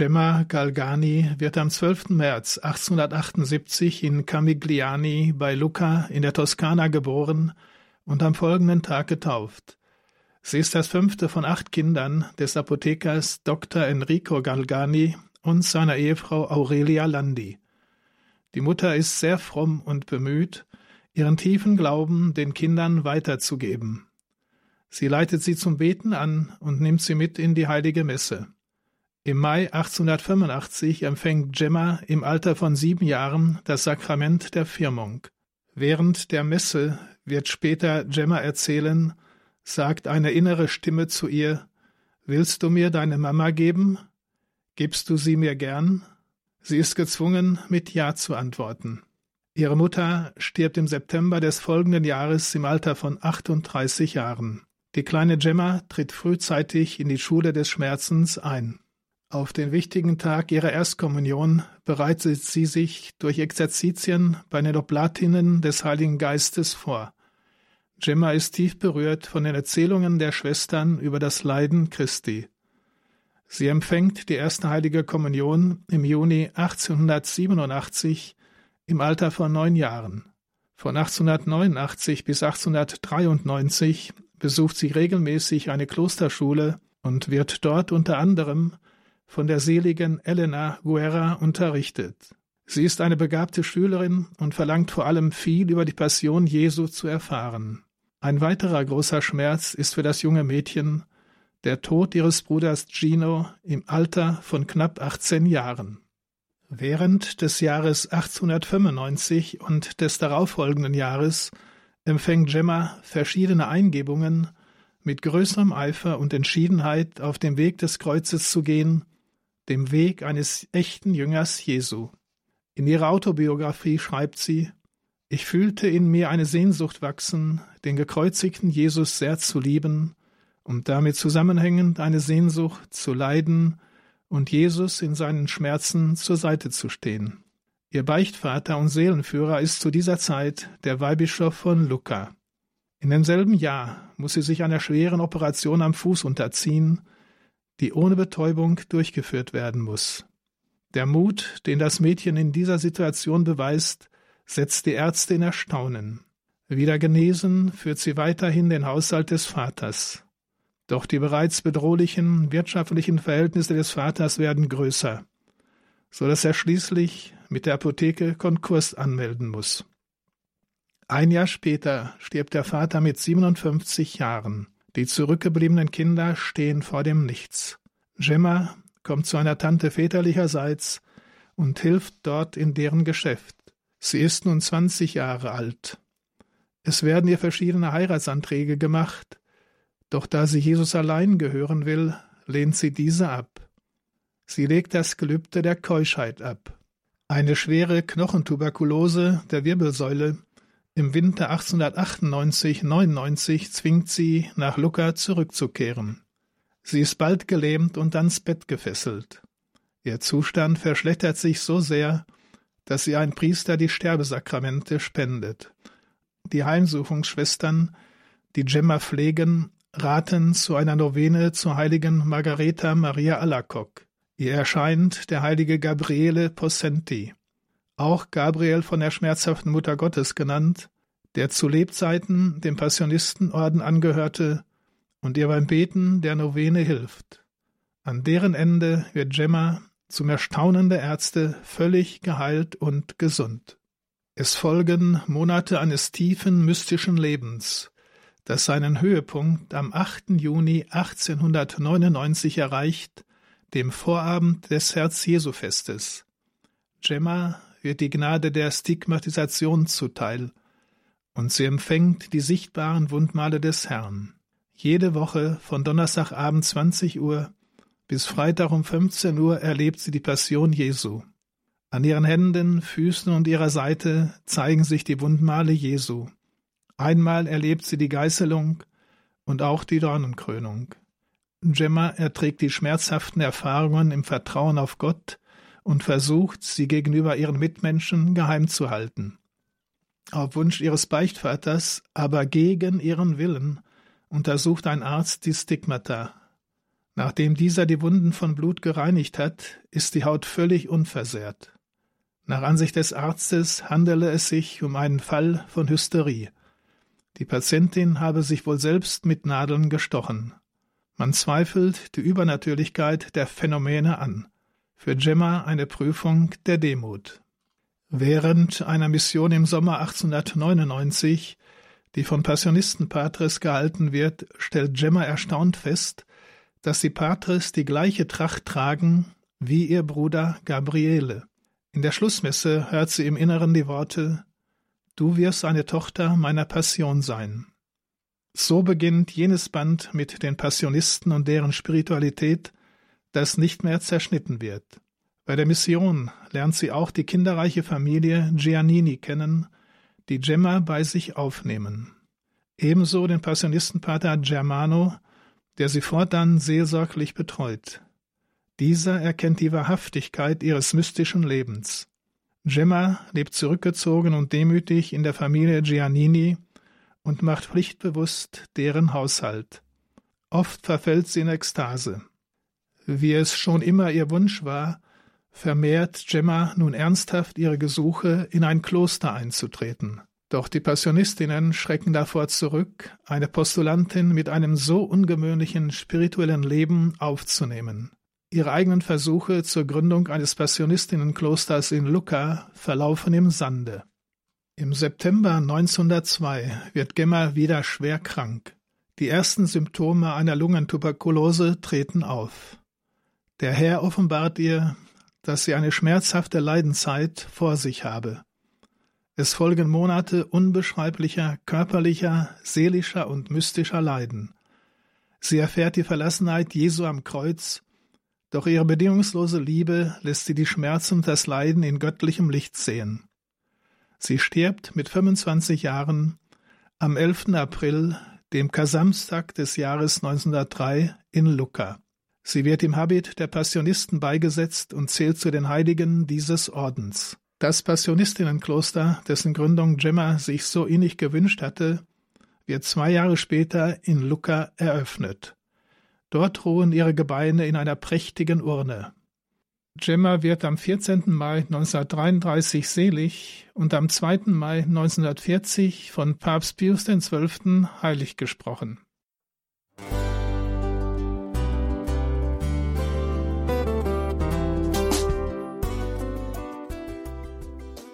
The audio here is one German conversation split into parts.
Gemma Galgani wird am 12. März 1878 in Camigliani bei Lucca in der Toskana geboren und am folgenden Tag getauft. Sie ist das fünfte von acht Kindern des Apothekers Dr. Enrico Galgani und seiner Ehefrau Aurelia Landi. Die Mutter ist sehr fromm und bemüht, ihren tiefen Glauben den Kindern weiterzugeben. Sie leitet sie zum Beten an und nimmt sie mit in die heilige Messe. Im Mai 1885 empfängt Gemma im Alter von sieben Jahren das Sakrament der Firmung. Während der Messe wird später Gemma erzählen, sagt eine innere Stimme zu ihr, Willst du mir deine Mama geben? Gibst du sie mir gern? Sie ist gezwungen, mit Ja zu antworten. Ihre Mutter stirbt im September des folgenden Jahres im Alter von 38 Jahren. Die kleine Gemma tritt frühzeitig in die Schule des Schmerzens ein. Auf den wichtigen Tag ihrer Erstkommunion bereitet sie sich durch Exerzitien bei den Oblatinnen des Heiligen Geistes vor. Gemma ist tief berührt von den Erzählungen der Schwestern über das Leiden Christi. Sie empfängt die erste heilige Kommunion im Juni 1887 im Alter von neun Jahren. Von 1889 bis 1893 besucht sie regelmäßig eine Klosterschule und wird dort unter anderem von der seligen Elena Guerra unterrichtet. Sie ist eine begabte Schülerin und verlangt vor allem viel über die Passion Jesu zu erfahren. Ein weiterer großer Schmerz ist für das junge Mädchen der Tod ihres Bruders Gino im Alter von knapp 18 Jahren. Während des Jahres 1895 und des darauffolgenden Jahres empfängt Gemma verschiedene Eingebungen, mit größerem Eifer und Entschiedenheit auf dem Weg des Kreuzes zu gehen dem Weg eines echten Jüngers Jesu. In ihrer Autobiografie schreibt sie, ich fühlte in mir eine Sehnsucht wachsen, den gekreuzigten Jesus sehr zu lieben und damit zusammenhängend eine Sehnsucht zu leiden und Jesus in seinen Schmerzen zur Seite zu stehen. Ihr Beichtvater und Seelenführer ist zu dieser Zeit der Weihbischof von Lucca. In demselben Jahr muss sie sich einer schweren Operation am Fuß unterziehen die ohne Betäubung durchgeführt werden muss. Der Mut, den das Mädchen in dieser Situation beweist, setzt die Ärzte in Erstaunen. Wieder genesen führt sie weiterhin den Haushalt des Vaters. Doch die bereits bedrohlichen wirtschaftlichen Verhältnisse des Vaters werden größer, so dass er schließlich mit der Apotheke Konkurs anmelden muss. Ein Jahr später stirbt der Vater mit 57 Jahren. Die zurückgebliebenen Kinder stehen vor dem Nichts. Gemma kommt zu einer Tante väterlicherseits und hilft dort in deren Geschäft. Sie ist nun 20 Jahre alt. Es werden ihr verschiedene Heiratsanträge gemacht, doch da sie Jesus allein gehören will, lehnt sie diese ab. Sie legt das Gelübde der Keuschheit ab. Eine schwere Knochentuberkulose der Wirbelsäule im Winter 1898-99 zwingt sie, nach Lucca zurückzukehren. Sie ist bald gelähmt und ans Bett gefesselt. Ihr Zustand verschlechtert sich so sehr, dass sie ein Priester die Sterbesakramente spendet. Die Heimsuchungsschwestern, die Gemma pflegen, raten zu einer Novene zur heiligen Margareta Maria Alacoque. Ihr erscheint der heilige Gabriele Possenti auch Gabriel von der schmerzhaften Mutter Gottes genannt, der zu Lebzeiten dem Passionistenorden angehörte und ihr beim Beten der Novene hilft. An deren Ende wird Gemma zum Erstaunen der Ärzte völlig geheilt und gesund. Es folgen Monate eines tiefen mystischen Lebens, das seinen Höhepunkt am 8. Juni 1899 erreicht, dem Vorabend des Herz-Jesu-Festes. Gemma wird die Gnade der Stigmatisation zuteil, und sie empfängt die sichtbaren Wundmale des Herrn. Jede Woche von Donnerstagabend 20 Uhr bis Freitag um 15 Uhr erlebt sie die Passion Jesu. An ihren Händen, Füßen und ihrer Seite zeigen sich die Wundmale Jesu. Einmal erlebt sie die Geißelung und auch die Dornenkrönung. Gemma erträgt die schmerzhaften Erfahrungen im Vertrauen auf Gott und versucht, sie gegenüber ihren Mitmenschen geheim zu halten. Auf Wunsch ihres Beichtvaters, aber gegen ihren Willen, untersucht ein Arzt die Stigmata. Nachdem dieser die Wunden von Blut gereinigt hat, ist die Haut völlig unversehrt. Nach Ansicht des Arztes handele es sich um einen Fall von Hysterie. Die Patientin habe sich wohl selbst mit Nadeln gestochen. Man zweifelt die Übernatürlichkeit der Phänomene an. Für Gemma eine Prüfung der Demut. Während einer Mission im Sommer 1899, die von Passionistenpatres gehalten wird, stellt Gemma erstaunt fest, dass die Patres die gleiche Tracht tragen wie ihr Bruder Gabriele. In der Schlussmesse hört sie im Inneren die Worte Du wirst eine Tochter meiner Passion sein. So beginnt jenes Band mit den Passionisten und deren Spiritualität, das nicht mehr zerschnitten wird. Bei der Mission lernt sie auch die kinderreiche Familie Giannini kennen, die Gemma bei sich aufnehmen. Ebenso den Passionistenpater Germano, der sie fortan seelsorglich betreut. Dieser erkennt die Wahrhaftigkeit ihres mystischen Lebens. Gemma lebt zurückgezogen und demütig in der Familie Giannini und macht pflichtbewusst deren Haushalt. Oft verfällt sie in Ekstase. Wie es schon immer ihr Wunsch war, vermehrt Gemma nun ernsthaft ihre Gesuche, in ein Kloster einzutreten. Doch die Passionistinnen schrecken davor zurück, eine Postulantin mit einem so ungewöhnlichen spirituellen Leben aufzunehmen. Ihre eigenen Versuche zur Gründung eines Passionistinnenklosters in Lucca verlaufen im Sande. Im September 1902 wird Gemma wieder schwer krank. Die ersten Symptome einer Lungentuberkulose treten auf. Der Herr offenbart ihr, dass sie eine schmerzhafte Leidenszeit vor sich habe. Es folgen Monate unbeschreiblicher körperlicher, seelischer und mystischer Leiden. Sie erfährt die Verlassenheit Jesu am Kreuz doch ihre bedingungslose Liebe lässt sie die Schmerzen und das Leiden in göttlichem Licht sehen. Sie stirbt mit 25 Jahren am 11. April, dem Kasamstag des Jahres 1903 in Lucca. Sie wird im Habit der Passionisten beigesetzt und zählt zu den Heiligen dieses Ordens. Das Passionistinnenkloster, dessen Gründung Gemma sich so innig gewünscht hatte, wird zwei Jahre später in Lucca eröffnet. Dort ruhen ihre Gebeine in einer prächtigen Urne. Gemma wird am 14. Mai 1933 selig und am 2. Mai 1940 von Papst Pius XII. heilig gesprochen.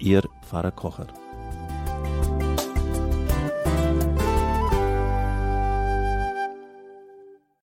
Ihr Pfarrer Kocher.